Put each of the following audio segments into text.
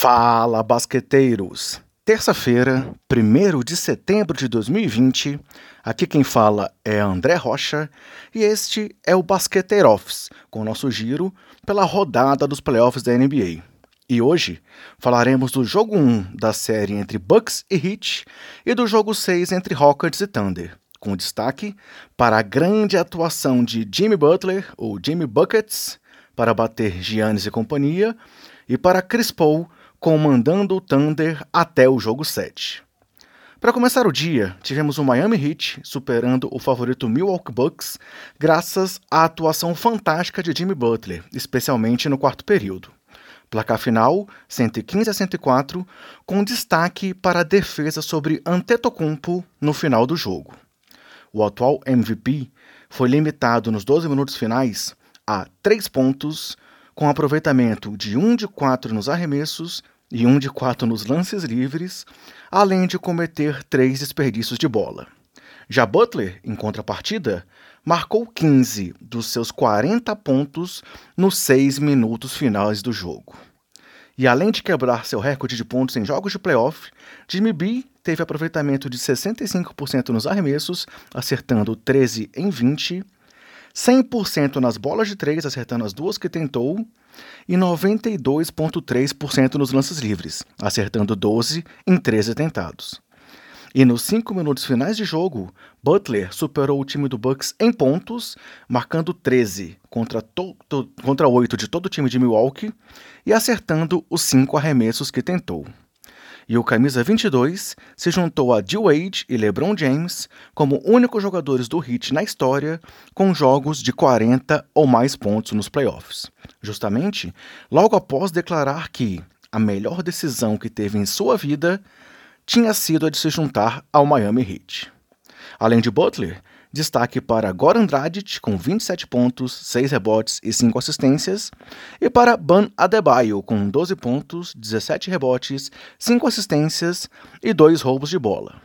Fala, basqueteiros! Terça-feira, 1 de setembro de 2020, aqui quem fala é André Rocha e este é o Basqueteiro Office, com nosso giro pela rodada dos playoffs da NBA. E hoje falaremos do jogo 1 da série entre Bucks e Heat e do jogo 6 entre Rockets e Thunder, com destaque para a grande atuação de Jimmy Butler, ou Jimmy Buckets, para bater Giannis e companhia, e para Chris Paul comandando o Thunder até o jogo 7. Para começar o dia, tivemos o Miami Heat superando o favorito Milwaukee Bucks graças à atuação fantástica de Jimmy Butler, especialmente no quarto período. Placar final 115 a 104, com destaque para a defesa sobre Antetokounmpo no final do jogo. O atual MVP foi limitado nos 12 minutos finais a 3 pontos, com aproveitamento de 1 de 4 nos arremessos e 1 de 4 nos lances livres, além de cometer 3 desperdícios de bola. Já Butler, em contrapartida, marcou 15 dos seus 40 pontos nos 6 minutos finais do jogo. E além de quebrar seu recorde de pontos em jogos de playoff, Jimmy B teve aproveitamento de 65% nos arremessos, acertando 13 em 20 100% nas bolas de três, acertando as duas que tentou, e 92,3% nos lances livres, acertando 12 em 13 tentados. E nos cinco minutos finais de jogo, Butler superou o time do Bucks em pontos, marcando 13 contra, contra 8 de todo o time de Milwaukee e acertando os cinco arremessos que tentou e o camisa 22 se juntou a D-Wade e LeBron James como únicos jogadores do Heat na história com jogos de 40 ou mais pontos nos playoffs. Justamente logo após declarar que a melhor decisão que teve em sua vida tinha sido a de se juntar ao Miami Heat. Além de Butler, Destaque para Goran Dragic, com 27 pontos, 6 rebotes e 5 assistências, e para Ban Adebayo, com 12 pontos, 17 rebotes, 5 assistências e 2 roubos de bola.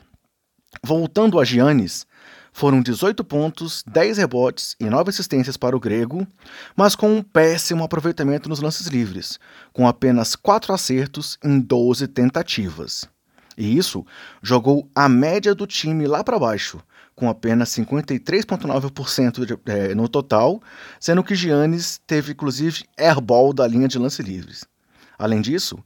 Voltando a Giannis, foram 18 pontos, 10 rebotes e 9 assistências para o grego, mas com um péssimo aproveitamento nos lances livres, com apenas 4 acertos em 12 tentativas. E isso jogou a média do time lá para baixo, com apenas 53,9% é, no total, sendo que Giannis teve inclusive airball da linha de lance livres. Além disso,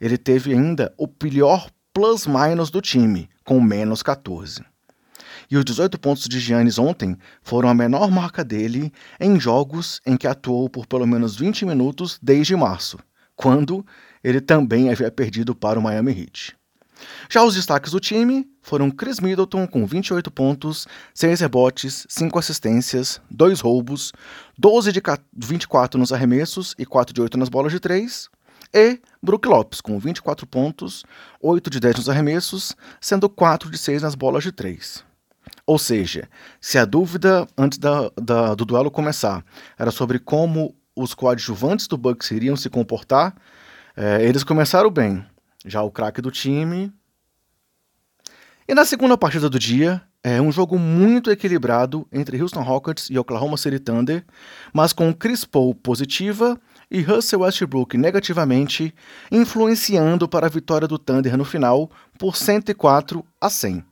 ele teve ainda o pior plus-minus do time, com menos 14. E os 18 pontos de Giannis ontem foram a menor marca dele em jogos em que atuou por pelo menos 20 minutos desde março, quando ele também havia perdido para o Miami Heat. Já os destaques do time foram Chris Middleton com 28 pontos, 6 rebotes, 5 assistências, 2 roubos, 12 de 24 nos arremessos e 4 de 8 nas bolas de 3, e Brook Lopes com 24 pontos, 8 de 10 nos arremessos, sendo 4 de 6 nas bolas de 3. Ou seja, se a dúvida antes da, da, do duelo começar era sobre como os coadjuvantes do Bucks iriam se comportar, é, eles começaram bem. Já o craque do time e na segunda partida do dia, é um jogo muito equilibrado entre Houston Rockets e Oklahoma City Thunder, mas com Chris Paul positiva e Russell Westbrook negativamente, influenciando para a vitória do Thunder no final por 104 a 100.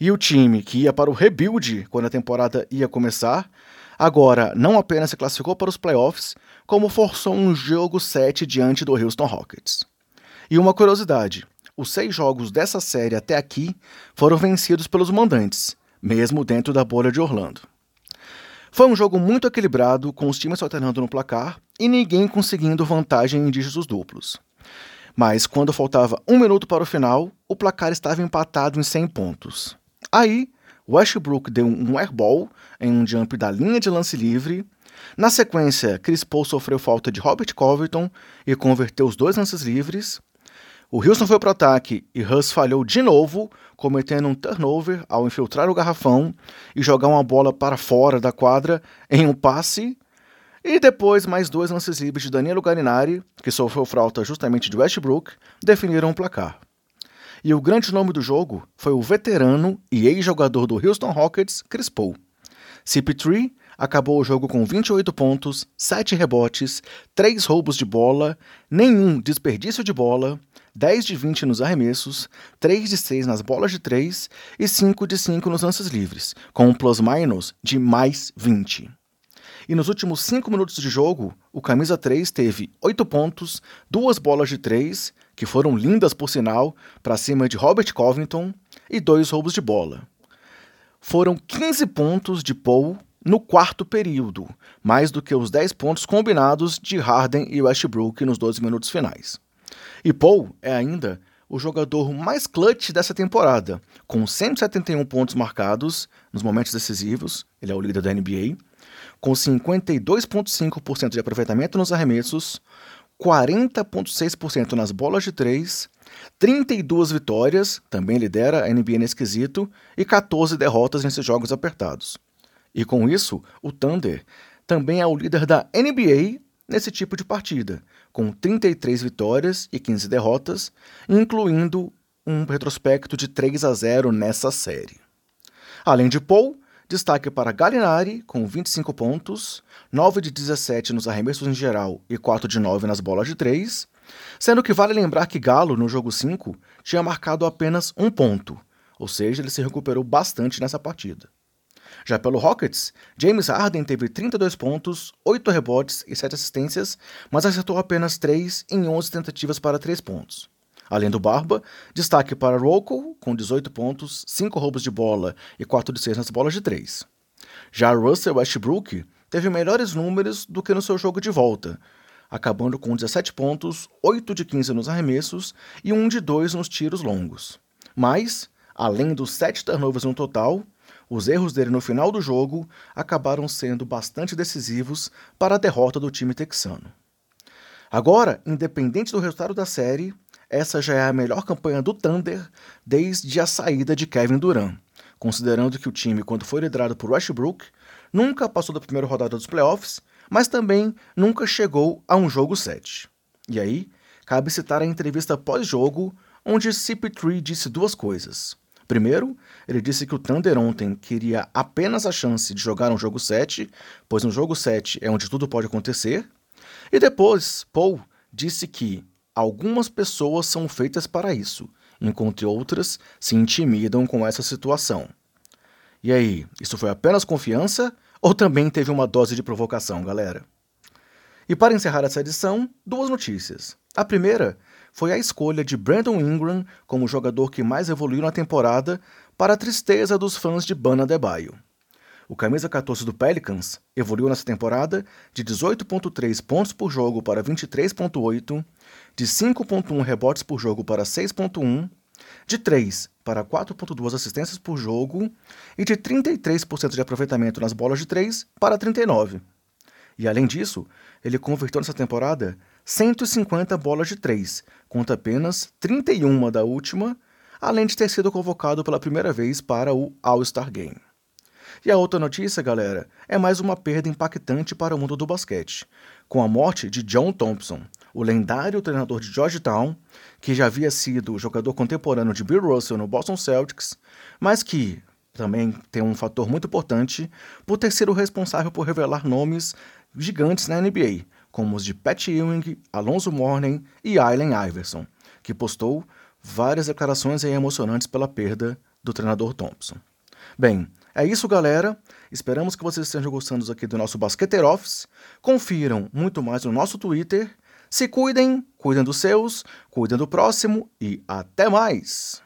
E o time que ia para o rebuild quando a temporada ia começar, agora não apenas se classificou para os playoffs, como forçou um jogo 7 diante do Houston Rockets. E uma curiosidade: os seis jogos dessa série até aqui foram vencidos pelos mandantes, mesmo dentro da bolha de Orlando. Foi um jogo muito equilibrado, com os times alternando no placar e ninguém conseguindo vantagem em dígitos duplos. Mas quando faltava um minuto para o final, o placar estava empatado em 100 pontos. Aí, Westbrook deu um airball em um jump da linha de lance livre. Na sequência, Chris Paul sofreu falta de Robert Covington e converteu os dois lances livres. O Houston foi para o ataque e Russ falhou de novo, cometendo um turnover ao infiltrar o garrafão e jogar uma bola para fora da quadra em um passe. E depois, mais dois lances livres de Danilo Garinari, que sofreu falta justamente de Westbrook, definiram o placar. E o grande nome do jogo foi o veterano e ex-jogador do Houston Rockets, Chris Paul. CP3 acabou o jogo com 28 pontos, 7 rebotes, 3 roubos de bola, nenhum desperdício de bola, 10 de 20 nos arremessos, 3 de 6 nas bolas de 3 e 5 de 5 nos lances livres, com um plus-minus de mais 20. E nos últimos 5 minutos de jogo, o camisa 3 teve 8 pontos, 2 bolas de 3, que foram lindas por sinal, para cima de Robert Covington, e 2 roubos de bola. Foram 15 pontos de Paul no quarto período, mais do que os 10 pontos combinados de Harden e Westbrook nos 12 minutos finais. E Paul é ainda o jogador mais clutch dessa temporada, com 171 pontos marcados nos momentos decisivos, ele é o líder da NBA, com 52,5% de aproveitamento nos arremessos, 40,6% nas bolas de três, 32 vitórias, também lidera a NBA nesse quesito, e 14 derrotas nesses jogos apertados. E com isso, o Thunder também é o líder da NBA nesse tipo de partida, com 33 vitórias e 15 derrotas, incluindo um retrospecto de 3 a 0 nessa série. Além de Paul, destaque para Gallinari, com 25 pontos, 9 de 17 nos arremessos em geral e 4 de 9 nas bolas de 3, sendo que vale lembrar que Galo, no jogo 5, tinha marcado apenas um ponto, ou seja, ele se recuperou bastante nessa partida. Já pelo Rockets, James Harden teve 32 pontos, 8 rebotes e 7 assistências, mas acertou apenas 3 em 11 tentativas para 3 pontos. Além do Barba, destaque para Rocco, com 18 pontos, 5 roubos de bola e 4 de 6 nas bolas de 3. Já Russell Westbrook teve melhores números do que no seu jogo de volta, acabando com 17 pontos, 8 de 15 nos arremessos e 1 de 2 nos tiros longos. Mas, além dos 7 turnovers no total, os erros dele no final do jogo acabaram sendo bastante decisivos para a derrota do time texano. Agora, independente do resultado da série, essa já é a melhor campanha do Thunder desde a saída de Kevin Durant, considerando que o time, quando foi liderado por Westbrook, nunca passou da primeira rodada dos playoffs, mas também nunca chegou a um jogo 7. E aí, cabe citar a entrevista pós-jogo, onde CP3 disse duas coisas. Primeiro, ele disse que o Thunder ontem queria apenas a chance de jogar um jogo 7, pois no jogo 7 é onde tudo pode acontecer. E depois, Paul disse que algumas pessoas são feitas para isso, enquanto outras se intimidam com essa situação. E aí, isso foi apenas confiança ou também teve uma dose de provocação, galera? E para encerrar essa edição, duas notícias. A primeira foi a escolha de Brandon Ingram como jogador que mais evoluiu na temporada, para a tristeza dos fãs de Bana Adebayo. O camisa 14 do Pelicans evoluiu nessa temporada de 18.3 pontos por jogo para 23.8, de 5.1 rebotes por jogo para 6.1, de 3 para 4.2 assistências por jogo e de 33% de aproveitamento nas bolas de 3 para 39. E além disso, ele converteu nessa temporada 150 bolas de 3, contra apenas 31 da última, além de ter sido convocado pela primeira vez para o All-Star Game. E a outra notícia, galera, é mais uma perda impactante para o mundo do basquete, com a morte de John Thompson, o lendário treinador de Georgetown, que já havia sido jogador contemporâneo de Bill Russell no Boston Celtics, mas que também tem um fator muito importante por ter sido responsável por revelar nomes gigantes na NBA, como os de Pat Ewing, Alonso Mourning e Allen Iverson, que postou várias declarações emocionantes pela perda do treinador Thompson. Bem, é isso, galera. Esperamos que vocês estejam gostando aqui do nosso Basqueteiro Office. Confiram muito mais no nosso Twitter. Se cuidem, cuidem dos seus, cuidem do próximo e até mais!